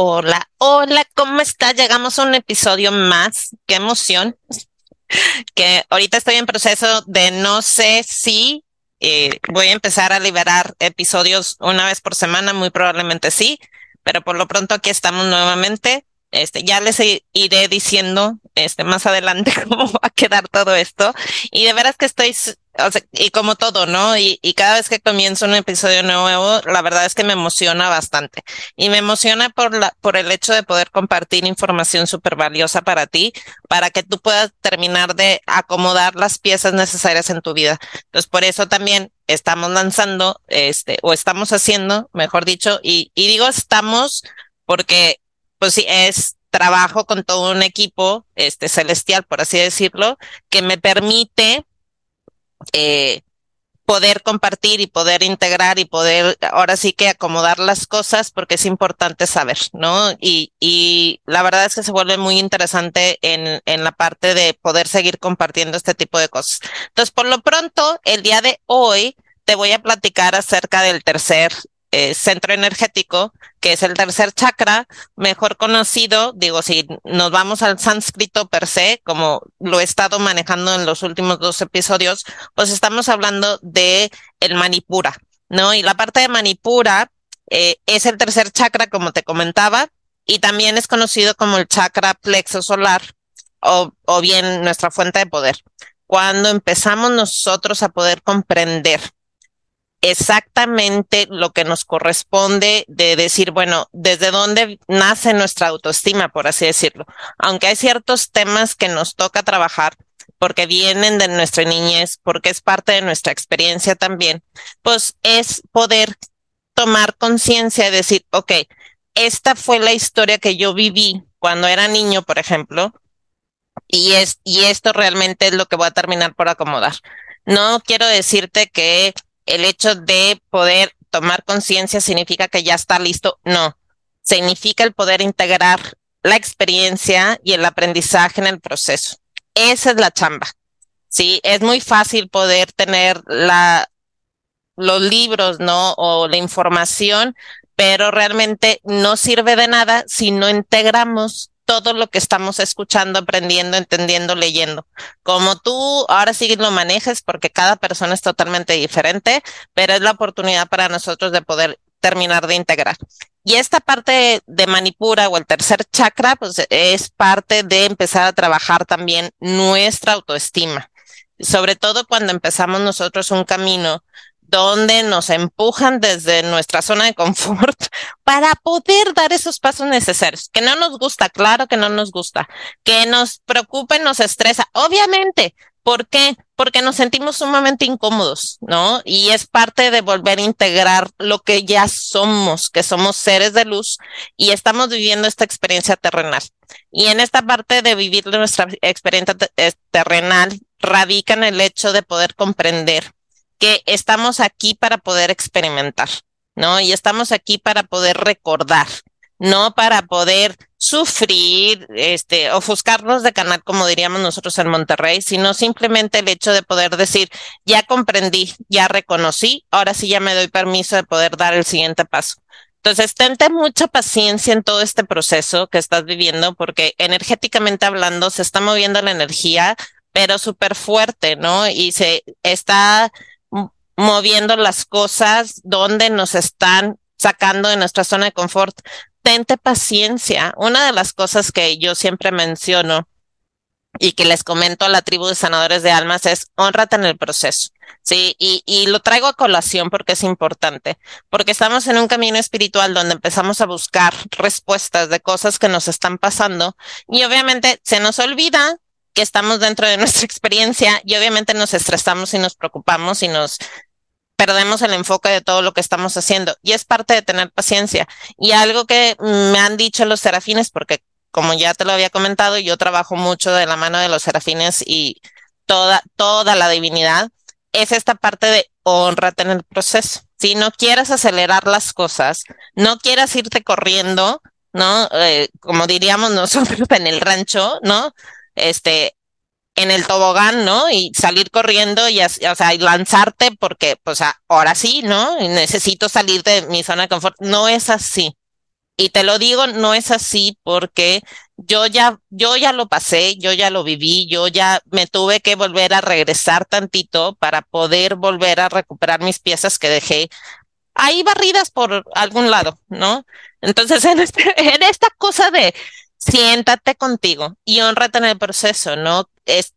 Hola, hola, ¿cómo estás? Llegamos a un episodio más. Qué emoción. Que ahorita estoy en proceso de no sé si eh, voy a empezar a liberar episodios una vez por semana, muy probablemente sí, pero por lo pronto aquí estamos nuevamente. Este, ya les iré diciendo este, más adelante cómo va a quedar todo esto. Y de veras que estoy o sea, y como todo, ¿no? Y, y cada vez que comienzo un episodio nuevo, la verdad es que me emociona bastante. Y me emociona por la, por el hecho de poder compartir información súper valiosa para ti, para que tú puedas terminar de acomodar las piezas necesarias en tu vida. Entonces, por eso también estamos lanzando, este, o estamos haciendo, mejor dicho, y, y digo estamos porque, pues sí, es trabajo con todo un equipo, este, celestial, por así decirlo, que me permite eh, poder compartir y poder integrar y poder ahora sí que acomodar las cosas porque es importante saber, ¿no? Y, y la verdad es que se vuelve muy interesante en, en la parte de poder seguir compartiendo este tipo de cosas. Entonces, por lo pronto, el día de hoy te voy a platicar acerca del tercer eh, centro energético, que es el tercer chakra, mejor conocido, digo, si nos vamos al sánscrito per se, como lo he estado manejando en los últimos dos episodios, pues estamos hablando de el Manipura, ¿no? Y la parte de Manipura eh, es el tercer chakra, como te comentaba, y también es conocido como el chakra plexo solar o, o bien nuestra fuente de poder. Cuando empezamos nosotros a poder comprender exactamente lo que nos corresponde de decir, bueno, desde dónde nace nuestra autoestima, por así decirlo. Aunque hay ciertos temas que nos toca trabajar porque vienen de nuestra niñez, porque es parte de nuestra experiencia también, pues es poder tomar conciencia y decir, ok, esta fue la historia que yo viví cuando era niño, por ejemplo, y es, y esto realmente es lo que voy a terminar por acomodar. No quiero decirte que el hecho de poder tomar conciencia significa que ya está listo. No, significa el poder integrar la experiencia y el aprendizaje en el proceso. Esa es la chamba. Sí, es muy fácil poder tener la, los libros, ¿no? O la información, pero realmente no sirve de nada si no integramos todo lo que estamos escuchando, aprendiendo, entendiendo, leyendo. Como tú ahora sí lo manejes, porque cada persona es totalmente diferente, pero es la oportunidad para nosotros de poder terminar de integrar. Y esta parte de Manipura o el tercer chakra, pues es parte de empezar a trabajar también nuestra autoestima. Sobre todo cuando empezamos nosotros un camino donde nos empujan desde nuestra zona de confort para poder dar esos pasos necesarios. Que no nos gusta, claro que no nos gusta. Que nos preocupe, nos estresa. Obviamente. ¿Por qué? Porque nos sentimos sumamente incómodos, ¿no? Y es parte de volver a integrar lo que ya somos, que somos seres de luz y estamos viviendo esta experiencia terrenal. Y en esta parte de vivir nuestra experiencia eh, terrenal radica en el hecho de poder comprender que estamos aquí para poder experimentar, ¿no? Y estamos aquí para poder recordar, no para poder sufrir, este, ofuscarnos de canal, como diríamos nosotros en Monterrey, sino simplemente el hecho de poder decir, ya comprendí, ya reconocí, ahora sí ya me doy permiso de poder dar el siguiente paso. Entonces, tente mucha paciencia en todo este proceso que estás viviendo, porque energéticamente hablando se está moviendo la energía, pero súper fuerte, ¿no? Y se está moviendo las cosas donde nos están sacando de nuestra zona de confort. Tente paciencia. Una de las cosas que yo siempre menciono y que les comento a la tribu de sanadores de almas es honrate en el proceso. Sí, y, y lo traigo a colación porque es importante, porque estamos en un camino espiritual donde empezamos a buscar respuestas de cosas que nos están pasando y obviamente se nos olvida que estamos dentro de nuestra experiencia y obviamente nos estresamos y nos preocupamos y nos perdemos el enfoque de todo lo que estamos haciendo y es parte de tener paciencia. Y algo que me han dicho los serafines, porque como ya te lo había comentado, yo trabajo mucho de la mano de los serafines y toda, toda la divinidad, es esta parte de honrate en el proceso. Si no quieres acelerar las cosas, no quieras irte corriendo, ¿no? Eh, como diríamos nosotros en el rancho, ¿no? Este, en el tobogán, ¿no? Y salir corriendo y, o sea, y lanzarte porque, pues, ahora sí, ¿no? necesito salir de mi zona de confort. No es así. Y te lo digo, no es así porque yo ya, yo ya lo pasé, yo ya lo viví, yo ya me tuve que volver a regresar tantito para poder volver a recuperar mis piezas que dejé ahí barridas por algún lado, ¿no? Entonces, en, este, en esta cosa de siéntate contigo y honrate en el proceso, ¿no? Es,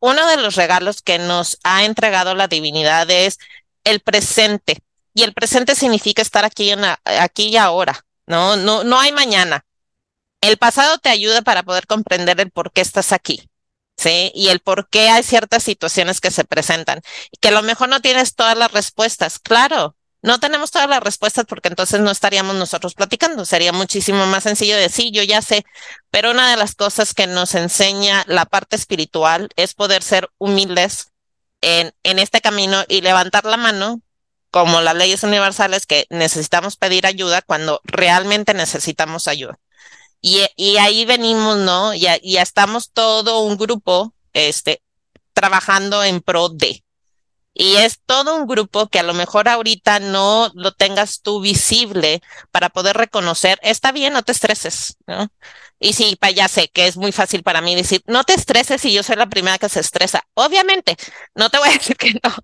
uno de los regalos que nos ha entregado la divinidad es el presente. Y el presente significa estar aquí, en aquí y ahora, ¿no? No, no hay mañana. El pasado te ayuda para poder comprender el por qué estás aquí, ¿sí? Y el por qué hay ciertas situaciones que se presentan. Que a lo mejor no tienes todas las respuestas. Claro, no tenemos todas las respuestas porque entonces no estaríamos nosotros platicando. Sería muchísimo más sencillo decir, yo ya sé, pero una de las cosas que nos enseña la parte espiritual es poder ser humildes en, en este camino y levantar la mano como las leyes universales que necesitamos pedir ayuda cuando realmente necesitamos ayuda. Y, y ahí venimos, ¿no? Y ya estamos todo un grupo, este, trabajando en pro de. Y es todo un grupo que a lo mejor ahorita no lo tengas tú visible para poder reconocer, está bien, no te estreses, ¿no? Y sí, ya sé que es muy fácil para mí decir, no te estreses y yo soy la primera que se estresa. Obviamente, no te voy a decir que no,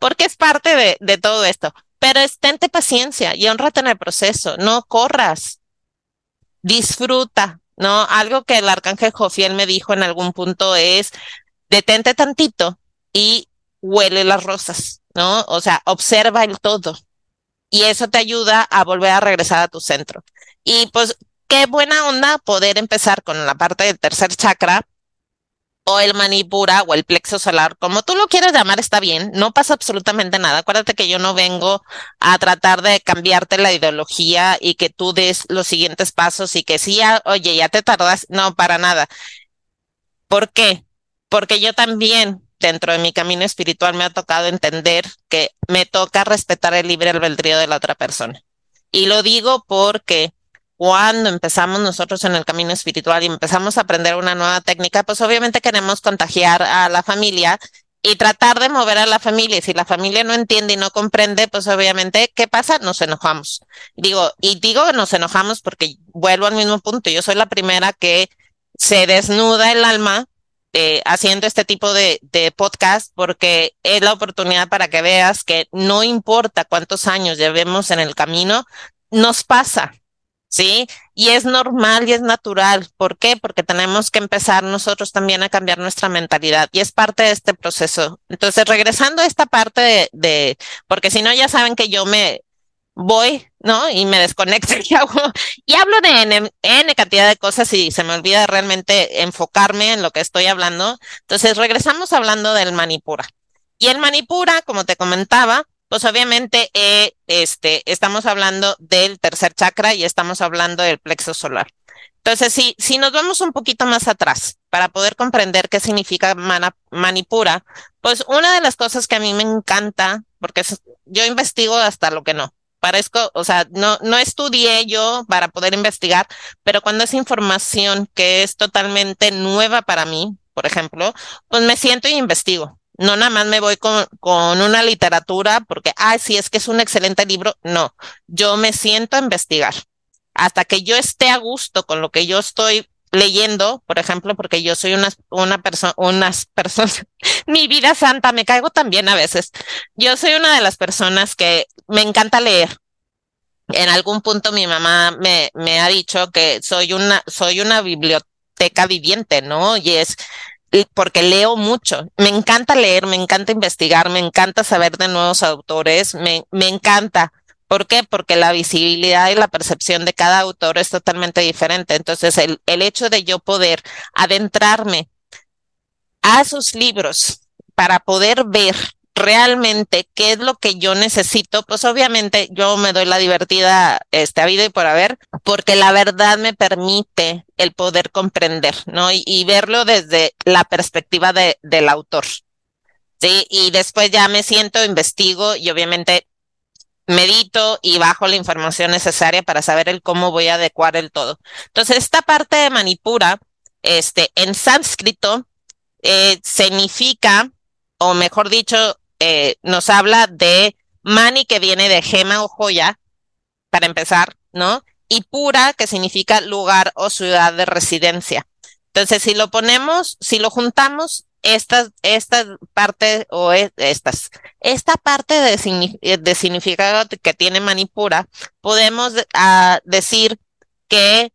porque es parte de, todo esto. Pero estente paciencia y honrate en el proceso, no corras, disfruta, ¿no? Algo que el arcángel Jofiel me dijo en algún punto es, detente tantito y huele las rosas, ¿no? O sea, observa el todo. Y eso te ayuda a volver a regresar a tu centro. Y pues, qué buena onda poder empezar con la parte del tercer chakra o el manipura o el plexo solar, como tú lo quieras llamar, está bien, no pasa absolutamente nada. Acuérdate que yo no vengo a tratar de cambiarte la ideología y que tú des los siguientes pasos y que sí, oye, ya te tardas, no, para nada. ¿Por qué? Porque yo también dentro de mi camino espiritual me ha tocado entender que me toca respetar el libre albedrío de la otra persona. Y lo digo porque cuando empezamos nosotros en el camino espiritual y empezamos a aprender una nueva técnica, pues obviamente queremos contagiar a la familia y tratar de mover a la familia. Y si la familia no entiende y no comprende, pues obviamente, ¿qué pasa? Nos enojamos. Digo, y digo nos enojamos porque vuelvo al mismo punto. Yo soy la primera que se desnuda el alma eh, haciendo este tipo de, de podcast porque es la oportunidad para que veas que no importa cuántos años llevemos en el camino, nos pasa, ¿sí? Y es normal y es natural. ¿Por qué? Porque tenemos que empezar nosotros también a cambiar nuestra mentalidad y es parte de este proceso. Entonces, regresando a esta parte de, de porque si no, ya saben que yo me, voy, ¿no? Y me desconecto y, hago, y hablo de N, N, cantidad de cosas y se me olvida realmente enfocarme en lo que estoy hablando. Entonces, regresamos hablando del Manipura. Y el Manipura, como te comentaba, pues obviamente eh, este, estamos hablando del tercer chakra y estamos hablando del plexo solar. Entonces, si, si nos vamos un poquito más atrás para poder comprender qué significa Manipura, pues una de las cosas que a mí me encanta, porque yo investigo hasta lo que no, parezco, o sea, no, no estudié yo para poder investigar, pero cuando es información que es totalmente nueva para mí, por ejemplo, pues me siento y investigo. No nada más me voy con, con una literatura porque, ah, sí, es que es un excelente libro. No, yo me siento a investigar. Hasta que yo esté a gusto con lo que yo estoy leyendo, por ejemplo, porque yo soy una, una persona, unas personas, mi vida santa, me caigo también a veces. Yo soy una de las personas que me encanta leer. En algún punto mi mamá me, me ha dicho que soy una, soy una biblioteca viviente, ¿no? Y es porque leo mucho. Me encanta leer, me encanta investigar, me encanta saber de nuevos autores, me, me encanta. ¿Por qué? Porque la visibilidad y la percepción de cada autor es totalmente diferente. Entonces, el, el hecho de yo poder adentrarme a sus libros para poder ver realmente qué es lo que yo necesito, pues obviamente yo me doy la divertida este, a vida y por haber, porque la verdad me permite el poder comprender, ¿no? Y, y verlo desde la perspectiva de, del autor. Sí, y después ya me siento, investigo y obviamente medito y bajo la información necesaria para saber el cómo voy a adecuar el todo. Entonces, esta parte de Manipura, este, en sánscrito, eh, significa, o mejor dicho, eh, nos habla de Mani que viene de gema o joya, para empezar, ¿no? y pura, que significa lugar o ciudad de residencia. Entonces, si lo ponemos, si lo juntamos, esta, esta parte o e, estas, esta parte de, de significado que tiene Manipura, podemos decir que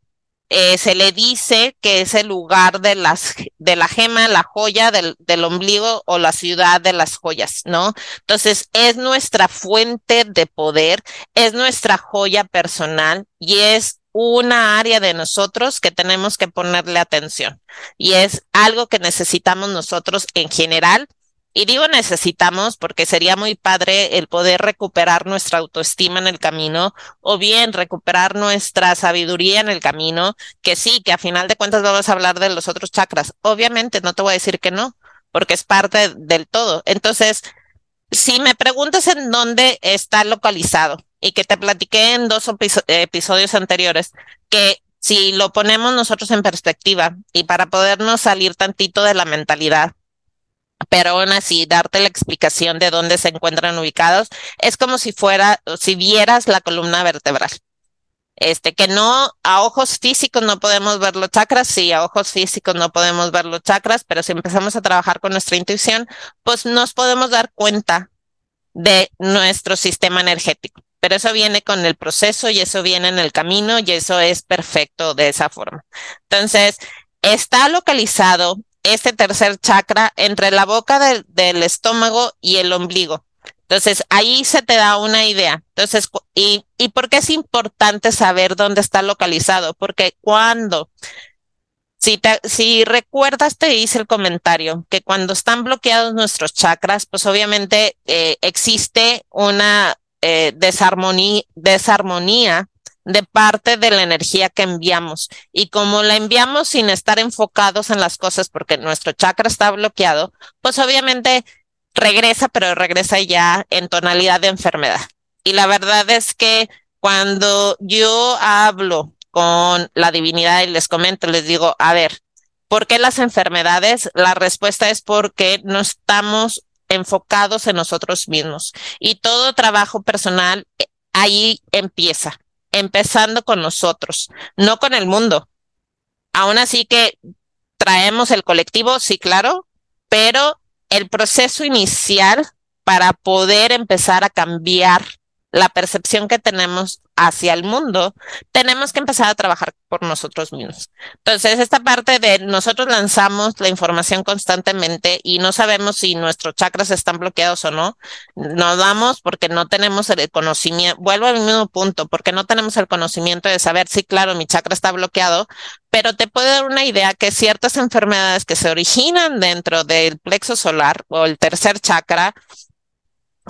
eh, se le dice que es el lugar de, las, de la gema, la joya del, del, ombligo o la ciudad de las joyas, ¿no? Entonces, es nuestra fuente de poder, es nuestra joya personal y es una área de nosotros que tenemos que ponerle atención y es algo que necesitamos nosotros en general. Y digo necesitamos porque sería muy padre el poder recuperar nuestra autoestima en el camino o bien recuperar nuestra sabiduría en el camino, que sí, que a final de cuentas vamos a hablar de los otros chakras. Obviamente no te voy a decir que no, porque es parte del todo. Entonces, si me preguntas en dónde está localizado, y que te platiqué en dos episodios anteriores, que si lo ponemos nosotros en perspectiva y para podernos salir tantito de la mentalidad, pero aún así darte la explicación de dónde se encuentran ubicados, es como si fuera, si vieras la columna vertebral. Este, que no, a ojos físicos no podemos ver los chakras, sí, a ojos físicos no podemos ver los chakras, pero si empezamos a trabajar con nuestra intuición, pues nos podemos dar cuenta de nuestro sistema energético pero eso viene con el proceso y eso viene en el camino y eso es perfecto de esa forma. Entonces, está localizado este tercer chakra entre la boca del, estómago y el ombligo. Entonces, ahí se te da una idea. Entonces, y, ¿y por qué es importante saber dónde está localizado? Porque cuando si, te, si, recuerdas, te hice el comentario que cuando están bloqueados nuestros chakras, pues obviamente eh, existe una eh, desarmonía, desarmonía de parte de la energía que enviamos. Y como la enviamos sin estar enfocados en las cosas porque nuestro chakra está bloqueado, pues obviamente regresa, pero regresa ya en tonalidad de enfermedad. Y la verdad es que cuando yo hablo con la divinidad y les comento, les digo, a ver, ¿por qué las enfermedades? La respuesta es porque no estamos enfocados en nosotros mismos. Y todo trabajo personal eh, ahí empieza, empezando con nosotros, no con el mundo. Aún así que traemos el colectivo, sí, claro, pero el proceso inicial para poder empezar a cambiar la percepción que tenemos hacia el mundo, tenemos que empezar a trabajar por nosotros mismos. Entonces, esta parte de nosotros lanzamos la información constantemente y no sabemos si nuestros chakras están bloqueados o no, nos damos porque no tenemos el conocimiento, vuelvo al mismo punto, porque no tenemos el conocimiento de saber si, claro, mi chakra está bloqueado, pero te puede dar una idea que ciertas enfermedades que se originan dentro del plexo solar o el tercer chakra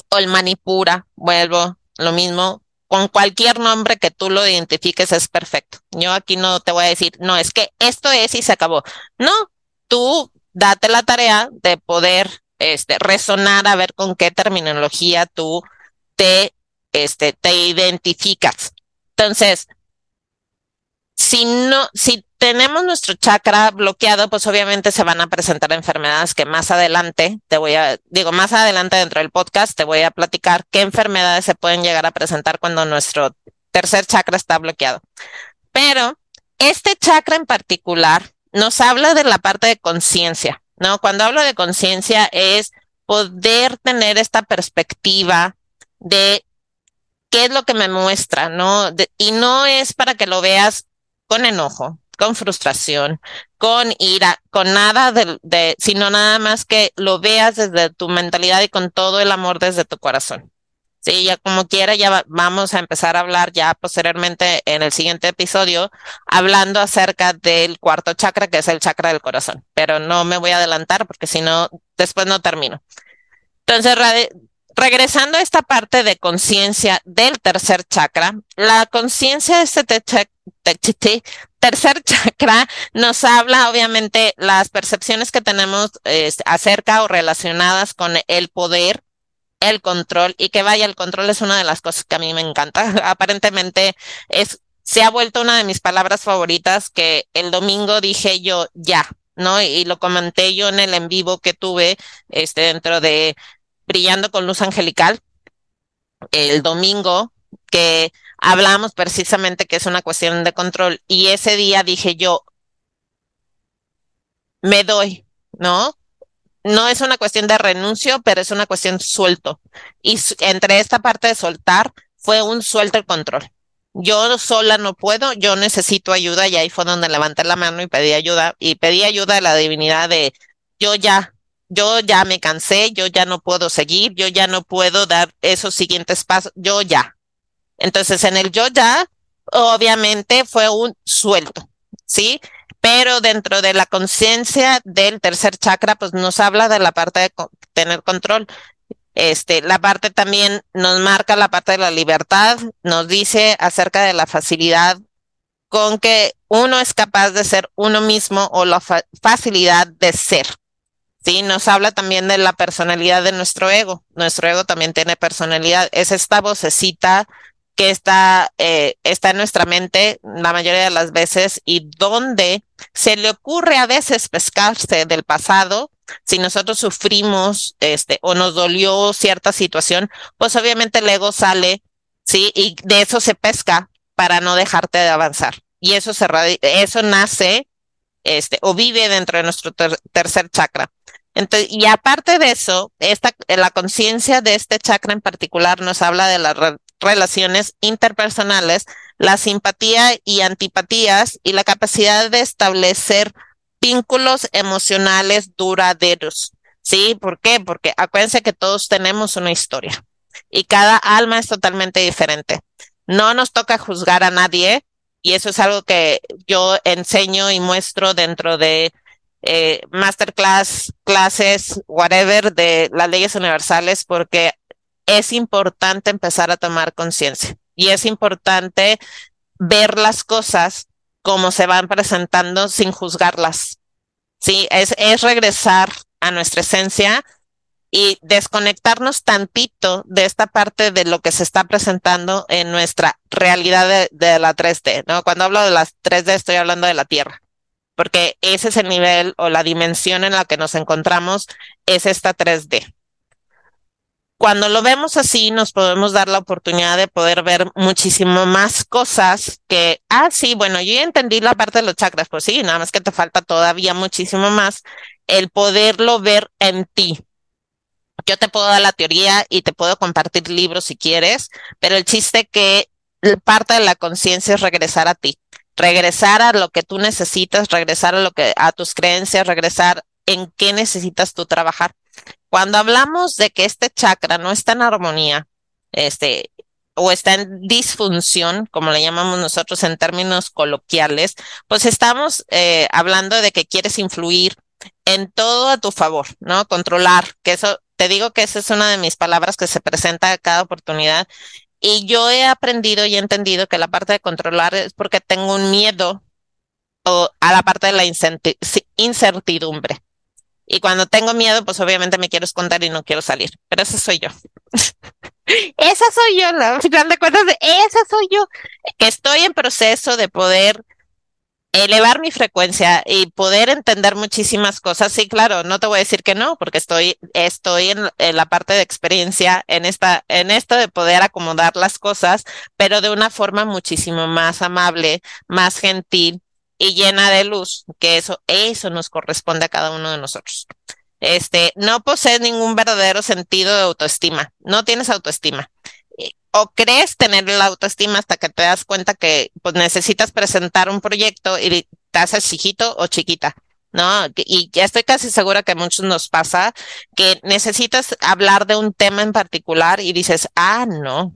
o el manipura, vuelvo, lo mismo, con cualquier nombre que tú lo identifiques es perfecto. Yo aquí no te voy a decir, no, es que esto es y se acabó. No, tú date la tarea de poder este, resonar a ver con qué terminología tú te, este, te identificas. Entonces, si no, si tenemos nuestro chakra bloqueado, pues obviamente se van a presentar enfermedades que más adelante te voy a, digo, más adelante dentro del podcast te voy a platicar qué enfermedades se pueden llegar a presentar cuando nuestro tercer chakra está bloqueado. Pero este chakra en particular nos habla de la parte de conciencia, ¿no? Cuando hablo de conciencia es poder tener esta perspectiva de qué es lo que me muestra, ¿no? y no es para que lo veas con enojo, con frustración, con ira, con nada de, sino nada más que lo veas desde tu mentalidad y con todo el amor desde tu corazón. Sí, ya como quiera, ya vamos a empezar a hablar ya posteriormente en el siguiente episodio, hablando acerca del cuarto chakra, que es el chakra del corazón. Pero no me voy a adelantar porque si no, después no termino. Entonces, regresando a esta parte de conciencia del tercer chakra, la conciencia de este tercer chakra nos habla obviamente las percepciones que tenemos acerca o relacionadas con el poder, el control y que vaya, el control es una de las cosas que a mí me encanta. Aparentemente es, se ha vuelto una de mis palabras favoritas que el domingo dije yo ya, ¿no? Y, lo comenté yo en el en vivo que tuve este, dentro de Brillando con Luz Angelical el domingo, que hablamos precisamente que es una cuestión de control y ese día dije yo, me doy, ¿no? No es una cuestión de renuncio, pero es una cuestión suelto. Y entre esta parte de soltar fue un suelto el control. Yo sola no puedo, yo necesito ayuda y ahí fue donde levanté la mano y pedí ayuda y pedí ayuda de la divinidad de yo ya, yo ya me cansé, yo ya no puedo seguir, yo ya no puedo dar esos siguientes pasos, yo ya. Entonces en el yo ya, obviamente fue un suelto, ¿sí? Pero dentro de la conciencia del tercer chakra, pues nos habla de la parte de tener control. Este, la parte también nos marca la parte de la libertad, nos dice acerca de la facilidad con que uno es capaz de ser uno mismo o la facilidad de ser. Sí, nos habla también de la personalidad de nuestro ego. Nuestro ego también tiene personalidad. Es esta vocecita que está, eh, está en nuestra mente la mayoría de las veces y donde se le ocurre a veces pescarse del pasado. Si nosotros sufrimos este, o nos dolió cierta situación, pues obviamente el ego sale, sí, y de eso se pesca para no dejarte de avanzar. Y eso se eso nace, este, o vive dentro de nuestro tercer chakra. Entonces, y aparte de eso, esta, la conciencia de este chakra en particular nos habla de las relaciones interpersonales, la simpatía y antipatías y la capacidad de establecer vínculos emocionales duraderos. ¿Sí? ¿Por qué? Porque acuérdense que todos tenemos una historia y cada alma es totalmente diferente. No nos toca juzgar a nadie y eso es algo que yo enseño y muestro dentro de eh, masterclass, clases, whatever, de las leyes universales, porque es importante empezar a tomar conciencia y es importante ver las cosas como se van presentando sin juzgarlas. Sí, es, es regresar a nuestra esencia y desconectarnos tantito de esta parte de lo que se está presentando en nuestra realidad de, la 3D, ¿no? Cuando hablo de las 3D estoy hablando de la Tierra, porque ese es el nivel o la dimensión en la que nos encontramos, es esta 3D cuando lo vemos así, nos podemos dar la oportunidad de poder ver muchísimo más cosas que, ah, sí, bueno, yo ya entendí la parte de los chakras, pues sí, nada más que te falta todavía muchísimo más el poderlo ver en ti. Yo te puedo dar la teoría y te puedo compartir libros si quieres, pero el chiste que parte de la conciencia es regresar a ti, regresar a lo que tú necesitas, regresar a lo que a tus creencias, regresar en qué necesitas tú trabajar. Cuando hablamos de que este chakra no está en armonía, este, o está en disfunción, como le llamamos nosotros en términos coloquiales, pues estamos eh, hablando de que quieres influir en todo a tu favor, ¿no? Controlar, que eso, te digo que esa es una de mis palabras que se presenta a cada oportunidad. Y yo he aprendido y he entendido que la parte de controlar es porque tengo un miedo o a la parte de la incertidumbre. Y cuando tengo miedo, pues obviamente me quiero esconder y no quiero salir. Pero esa soy yo. esa soy yo, al final de cuentas, esa soy yo. Que estoy en proceso de poder elevar mi frecuencia y poder entender muchísimas cosas. Sí, claro, no te voy a decir que no, porque estoy, estoy en, en, la parte de experiencia, en esta, en esto de poder acomodar las cosas, pero de una forma muchísimo más amable, más gentil y llena de luz, que eso, eso nos corresponde a cada uno de nosotros. Este, no posees ningún verdadero sentido de autoestima, no tienes autoestima. Eh, o crees tener la autoestima hasta que te das cuenta que pues, necesitas presentar un proyecto y te haces chiquito o chiquita. ¿no? Y ya estoy casi segura que a muchos nos pasa que necesitas hablar de un tema en particular y dices, ah, no,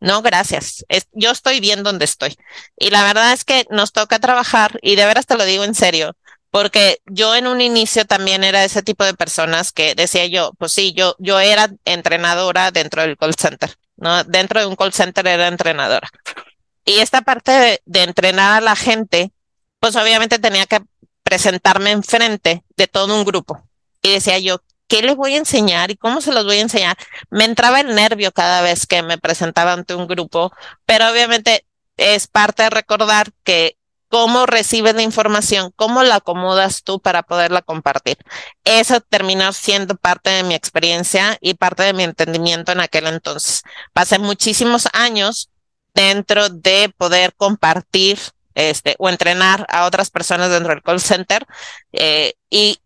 no, gracias. yo estoy bien donde estoy. Y la verdad es que nos toca trabajar, y de veras te lo digo en serio, porque yo en un inicio también era ese tipo de personas que decía yo, pues sí, yo, yo era entrenadora dentro del call center, ¿no? Dentro de un call center era entrenadora. Y esta parte de, de entrenar a la gente, pues obviamente tenía que presentarme enfrente de todo un grupo. Y decía yo, ¿qué les voy a enseñar y cómo se los voy a enseñar? Me entraba el nervio cada vez que me presentaba ante un grupo, pero obviamente es parte de recordar que cómo recibes la información, cómo la acomodas tú para poderla compartir. Eso terminó siendo parte de mi experiencia y parte de mi entendimiento en aquel entonces. Pasé muchísimos años dentro de poder compartir este, o entrenar a otras personas dentro del call center eh, y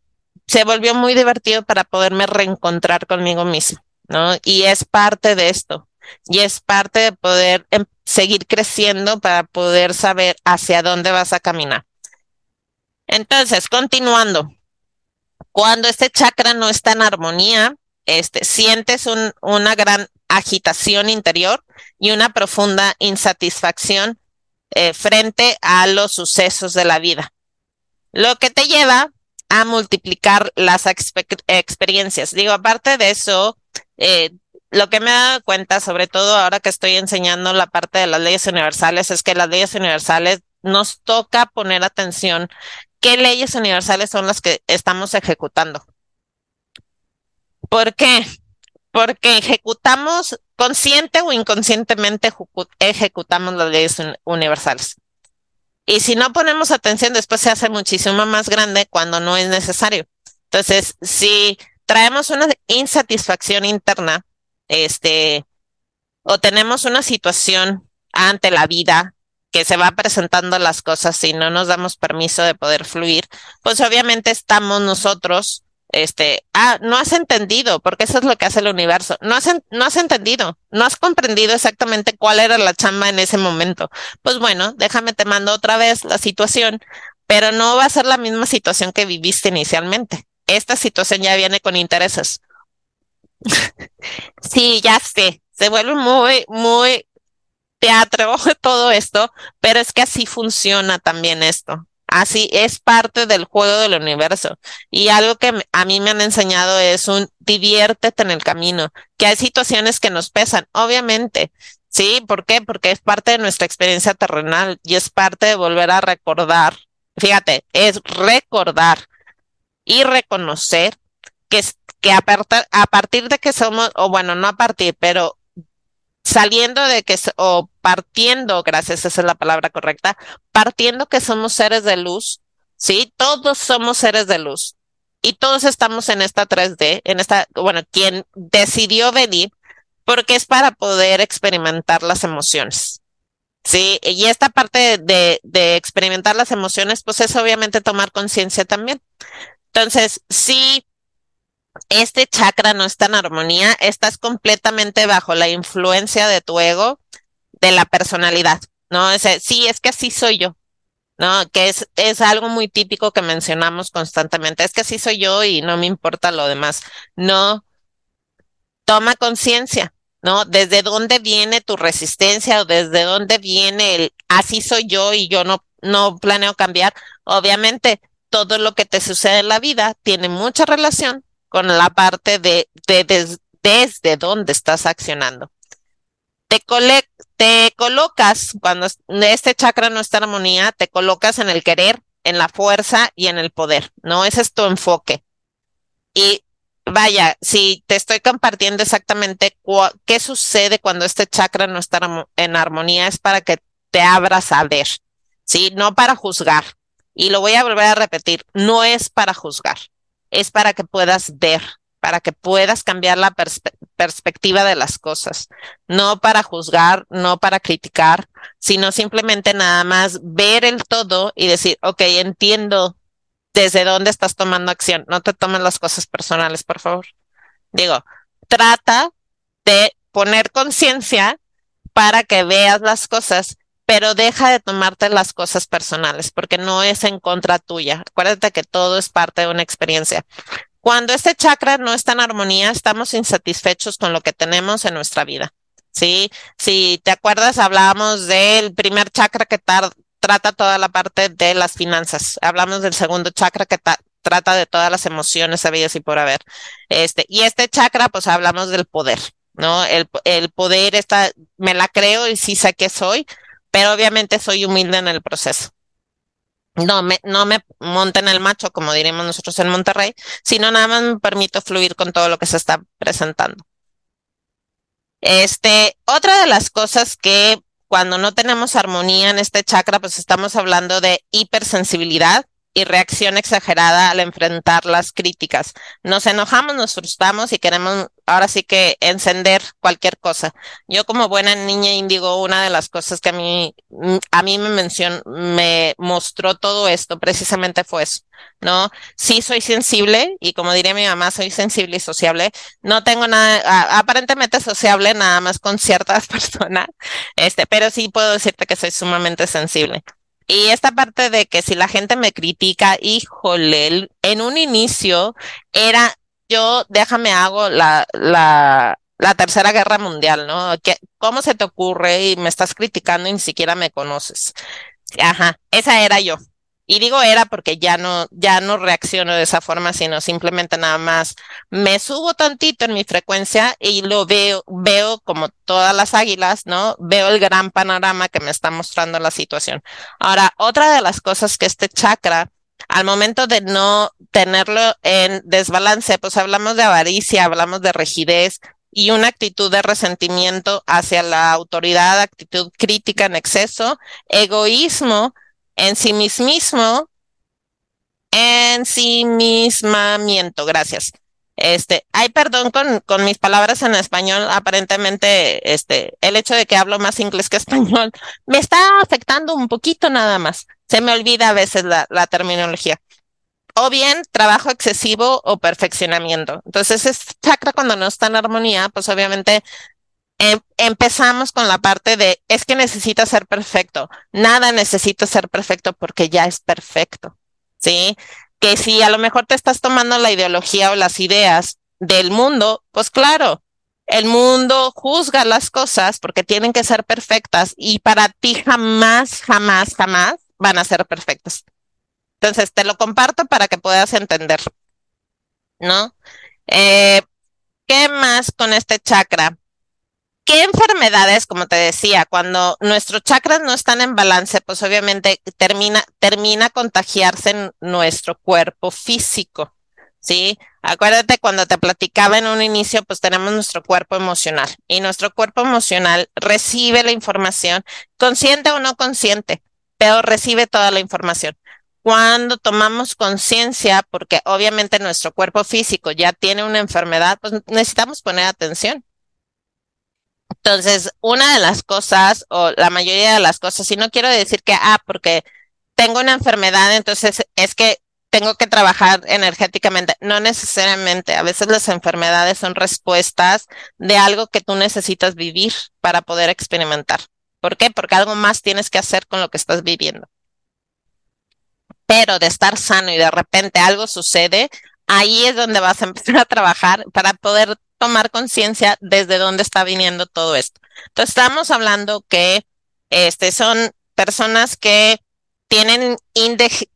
se volvió muy divertido para poderme reencontrar conmigo mismo, ¿no? Y es parte de esto, y es parte de poder em, seguir creciendo para poder saber hacia dónde vas a caminar. Entonces, continuando, cuando este chakra no está en armonía, este, sientes un, una gran agitación interior y una profunda insatisfacción eh, frente a los sucesos de la vida, lo que te lleva a multiplicar las experiencias. Digo, aparte de eso, eh, lo que me he dado cuenta, sobre todo ahora que estoy enseñando la parte de las leyes universales, es que las leyes universales nos toca poner atención qué leyes universales son las que estamos ejecutando. ¿Por qué? Porque ejecutamos consciente o inconscientemente ejecutamos las leyes universales. Y si no ponemos atención, después se hace muchísimo más grande cuando no es necesario. Entonces, si traemos una insatisfacción interna, este, o tenemos una situación ante la vida que se va presentando las cosas y no nos damos permiso de poder fluir, pues obviamente estamos nosotros este, ah, no has entendido, porque eso es lo que hace el universo. No has, no has entendido, no has comprendido exactamente cuál era la chamba en ese momento. Pues bueno, déjame te mando otra vez la situación, pero no va a ser la misma situación que viviste inicialmente. Esta situación ya viene con intereses. sí, ya sé, se vuelve muy, muy teatro todo esto, pero es que así funciona también esto. Así es parte del juego del universo. Y algo que a mí me han enseñado es un diviértete en el camino, que hay situaciones que nos pesan, obviamente. Sí, ¿por qué? Porque es parte de nuestra experiencia terrenal y es parte de volver a recordar. Fíjate, es recordar y reconocer que, que a, a partir de que somos, o bueno, no a partir, pero saliendo de que, o partiendo, gracias, esa es la palabra correcta, partiendo que somos seres de luz, ¿sí? Todos somos seres de luz y todos estamos en esta 3D, en esta, bueno, quien decidió venir, porque es para poder experimentar las emociones. Sí, y esta parte de, de experimentar las emociones, pues es obviamente tomar conciencia también. Entonces, sí, este chakra no está en armonía, estás completamente bajo la influencia de tu ego, de la personalidad, ¿no? Sí, es que así soy yo, ¿no? Que es, es algo muy típico que mencionamos constantemente, es que así soy yo y no me importa lo demás. No, toma conciencia, ¿no? ¿Desde dónde viene tu resistencia o desde dónde viene el así soy yo y yo no, no planeo cambiar? Obviamente, todo lo que te sucede en la vida tiene mucha relación con la parte de, de, desde dónde estás accionando. Te, te colocas, cuando este chakra no está en armonía, te colocas en el querer, en la fuerza y en el poder, ¿no? Ese es tu enfoque. Y vaya, si te estoy compartiendo exactamente qué sucede cuando este chakra no está en armonía, es para que te abras a ver, ¿sí? No para juzgar. Y lo voy a volver a repetir, no es para juzgar es para que puedas ver, para que puedas cambiar la perspectiva de las cosas, no para juzgar, no para criticar, sino simplemente nada más ver el todo y decir, ok, entiendo desde dónde estás tomando acción, no te tomes las cosas personales, por favor. Digo, trata de poner conciencia para que veas las cosas pero deja de tomarte las cosas personales porque no es en contra tuya. Acuérdate que todo es parte de una experiencia. Cuando este chakra no está en armonía, estamos insatisfechos con lo que tenemos en nuestra vida. Sí, si te acuerdas, hablábamos del primer chakra que trata toda la parte de las finanzas. Hablamos del segundo chakra que trata de todas las emociones sabidas y por haber. Este, y este chakra, pues hablamos del poder, ¿no? El, el poder está, me la creo y sí sé que soy, pero obviamente soy humilde en el proceso. No me, no me monten el macho, como diremos nosotros en Monterrey, sino nada más me permito fluir con todo lo que se está presentando. Este, otra de las cosas que cuando no tenemos armonía en este chakra, pues estamos hablando de hipersensibilidad, y reacción exagerada al enfrentar las críticas. Nos enojamos, nos frustramos y queremos ahora sí que encender cualquier cosa. Yo como buena niña índigo, una de las cosas que a mí, a mí me mencionó, me mostró todo esto precisamente fue eso, ¿no? Sí soy sensible y como diría mi mamá, soy sensible y sociable. No tengo nada, aparentemente sociable nada más con ciertas personas, este, pero sí puedo decirte que soy sumamente sensible. Y esta parte de que si la gente me critica, híjole, en un inicio era yo, déjame hago la, la, la tercera guerra mundial, ¿no? ¿Cómo se te ocurre y me estás criticando y ni siquiera me conoces? Ajá, esa era yo. Y digo era porque ya no, ya no reacciono de esa forma, sino simplemente nada más me subo tantito en mi frecuencia y lo veo, veo como todas las águilas, ¿no? Veo el gran panorama que me está mostrando la situación. Ahora, otra de las cosas que este chakra, al momento de no tenerlo en desbalance, pues hablamos de avaricia, hablamos de rigidez, y una actitud de resentimiento hacia la autoridad, actitud crítica en exceso, egoísmo, en sí mismo, en sí mismamiento, gracias. Este, ay, perdón con, con mis palabras en español, aparentemente, este, el hecho de que hablo más inglés que español me está afectando un poquito nada más. Se me olvida a veces la, la terminología. O bien trabajo excesivo o perfeccionamiento. Entonces, este chakra cuando no está en armonía, pues obviamente empezamos con la parte de es que necesita ser perfecto. Nada necesita ser perfecto porque ya es perfecto. ¿Sí? Que si a lo mejor te estás tomando la ideología o las ideas del mundo, pues claro, el mundo juzga las cosas porque tienen que ser perfectas y para ti jamás, jamás, jamás van a ser perfectas. Entonces, te lo comparto para que puedas entender. ¿No? Eh, ¿Qué más con este chakra? ¿Qué enfermedades, como te decía, cuando nuestros chakras no están en balance, pues obviamente termina, termina contagiarse en nuestro cuerpo físico, ¿sí? Acuérdate cuando te platicaba en un inicio, pues tenemos nuestro cuerpo emocional y nuestro cuerpo emocional recibe la información, consciente o no consciente, pero recibe toda la información. Cuando tomamos conciencia, porque obviamente nuestro cuerpo físico ya tiene una enfermedad, pues necesitamos poner atención. Entonces, una de las cosas, o la mayoría de las cosas, y no quiero decir que, ah, porque tengo una enfermedad, entonces es que tengo que trabajar energéticamente. No necesariamente. A veces las enfermedades son respuestas de algo que tú necesitas vivir para poder experimentar. ¿Por qué? Porque algo más tienes que hacer con lo que estás viviendo. Pero de estar sano y de repente algo sucede, ahí es donde vas a empezar a trabajar para poder tomar conciencia desde dónde está viniendo todo esto. Entonces, estamos hablando que este, son personas que tienen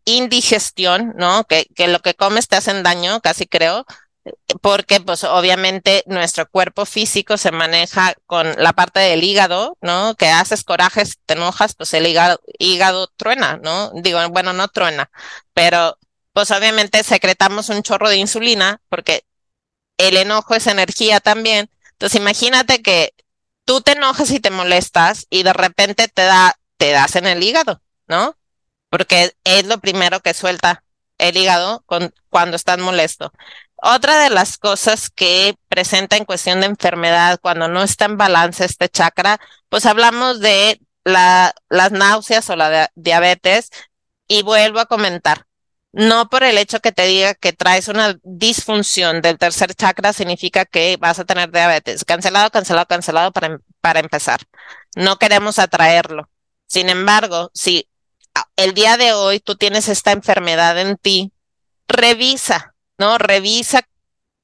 indigestión, ¿no? Que, que lo que comes te hacen daño, casi creo, porque pues obviamente nuestro cuerpo físico se maneja con la parte del hígado, ¿no? Que haces corajes, te enojas, pues el hígado, hígado truena, ¿no? Digo, bueno, no truena, pero pues obviamente secretamos un chorro de insulina porque el enojo es energía también. Entonces imagínate que tú te enojas y te molestas y de repente te da, te das en el hígado, ¿no? Porque es lo primero que suelta el hígado cuando estás molesto. Otra de las cosas que presenta en cuestión de enfermedad cuando no está en balance este chakra, pues hablamos de la, las náuseas o la diabetes y vuelvo a comentar, no por el hecho que te diga que traes una disfunción del tercer chakra significa que vas a tener diabetes. Cancelado, cancelado, cancelado para, em, para empezar. No queremos atraerlo. Sin embargo, si el día de hoy tú tienes esta enfermedad en ti, revisa, ¿no? Revisa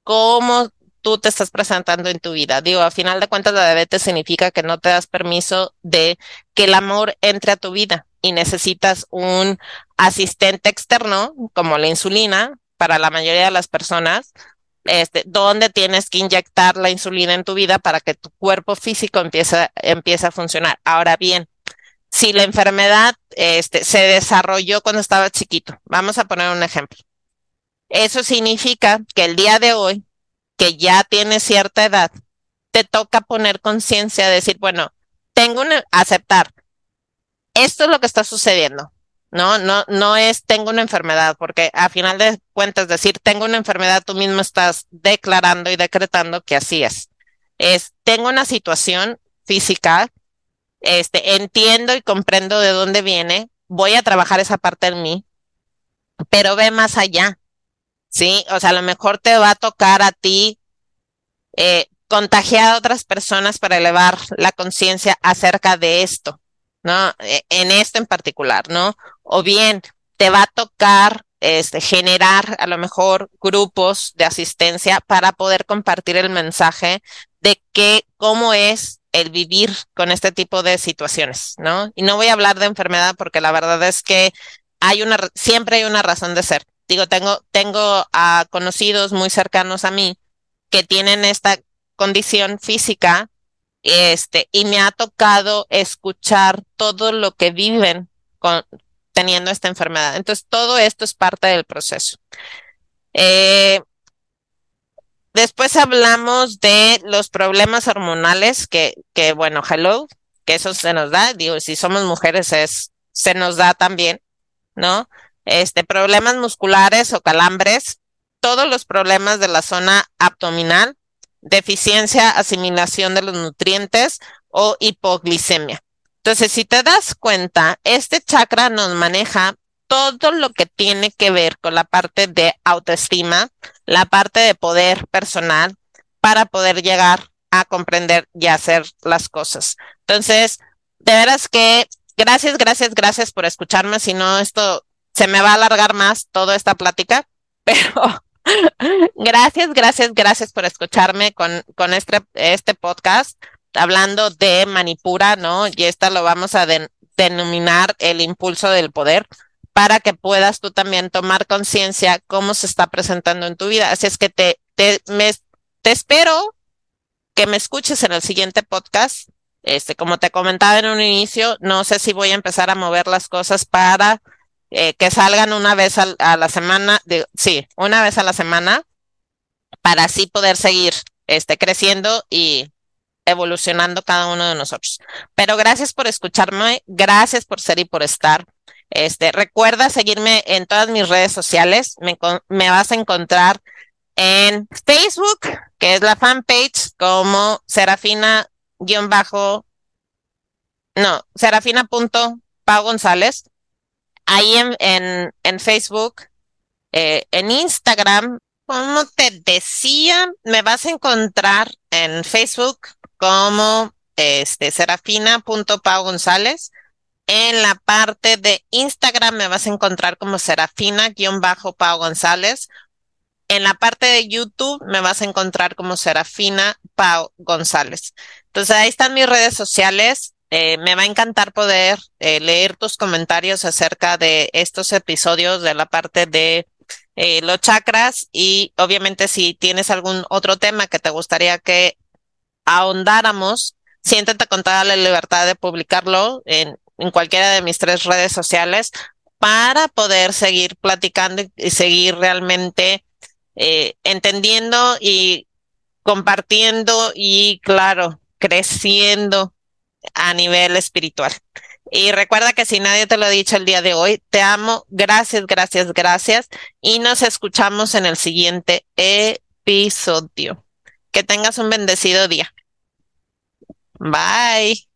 cómo tú te estás presentando en tu vida. Digo, a final de cuentas, la diabetes significa que no te das permiso de que el amor entre a tu vida y necesitas un asistente externo, como la insulina, para la mayoría de las personas, este, donde tienes que inyectar la insulina en tu vida para que tu cuerpo físico empiece, empiece a funcionar. Ahora bien, si la enfermedad este, se desarrolló cuando estaba chiquito, vamos a poner un ejemplo. Eso significa que el día de hoy, que ya tienes cierta edad, te toca poner conciencia, decir, bueno, tengo que aceptar, esto es lo que está sucediendo, ¿no? No, no es tengo una enfermedad, porque a final de cuentas decir tengo una enfermedad, tú mismo estás declarando y decretando que así es. Es tengo una situación física, este, entiendo y comprendo de dónde viene, voy a trabajar esa parte en mí, pero ve más allá, ¿sí? O sea, a lo mejor te va a tocar a ti eh, contagiar a otras personas para elevar la conciencia acerca de esto, ¿no? E, en esto en particular, ¿no? O bien te va a tocar este, generar a lo mejor grupos de asistencia para poder compartir el mensaje de que cómo es el vivir con este tipo de situaciones, ¿no? Y no voy a hablar de enfermedad porque la verdad es que hay una, siempre hay una razón de ser. Digo, tengo, tengo a conocidos muy cercanos a mí que tienen esta condición física, este, y me ha tocado escuchar todo lo que viven con, teniendo esta enfermedad. Entonces, todo esto es parte del proceso. Eh, después hablamos de los problemas hormonales que, que, bueno, hello, que eso se nos da. Digo, si somos mujeres es, se nos da también, ¿no? Este, problemas musculares o calambres, todos los problemas de la zona abdominal, deficiencia, asimilación de los nutrientes o hipoglicemia. Entonces, si te das cuenta, este chakra nos maneja todo lo que tiene que ver con la parte de autoestima, la parte de poder personal para poder llegar a comprender y hacer las cosas. Entonces, de veras que gracias, gracias, gracias por escucharme. Si no, esto se me va a alargar más toda esta plática, pero gracias, gracias, gracias por escucharme con, con este, este podcast hablando de Manipura, ¿no? Y esta lo vamos a denominar el impulso del poder para que puedas tú también tomar conciencia cómo se está presentando en tu vida. Así es que te, te, me, te espero que me escuches en el siguiente podcast. Este, como te comentaba en un inicio, no sé si voy a empezar a mover las cosas para eh, que salgan una vez a, la semana, sí, una vez a la semana, para así poder seguir este, creciendo y evolucionando cada uno de nosotros. Pero gracias por escucharme, gracias por ser y por estar. Este, recuerda seguirme en todas mis redes sociales. Me, vas a encontrar en Facebook, que es la fanpage, como Serafina-bajo, no, Serafina.pau González ahí en, en, en Facebook, eh, en Instagram, como te decía, me vas a encontrar en Facebook como este serafina.pau González. En la parte de Instagram me vas a encontrar como serafina-pau González. En la parte de YouTube me vas a encontrar como Serafina Pau González. Entonces ahí están mis redes sociales. Eh, me va a encantar poder eh, leer tus comentarios acerca de estos episodios de la parte de eh, los chakras y obviamente si tienes algún otro tema que te gustaría que ahondáramos, siéntate con toda la libertad de publicarlo en cualquiera de mis tres redes sociales para poder seguir platicando y seguir realmente entendiendo y compartiendo y claro, creciendo a nivel espiritual. Y recuerda que si nadie te lo ha dicho el día de hoy, te amo. Gracias, gracias, gracias. Y nos escuchamos en el siguiente episodio. Que tengas un bendecido día. Bye.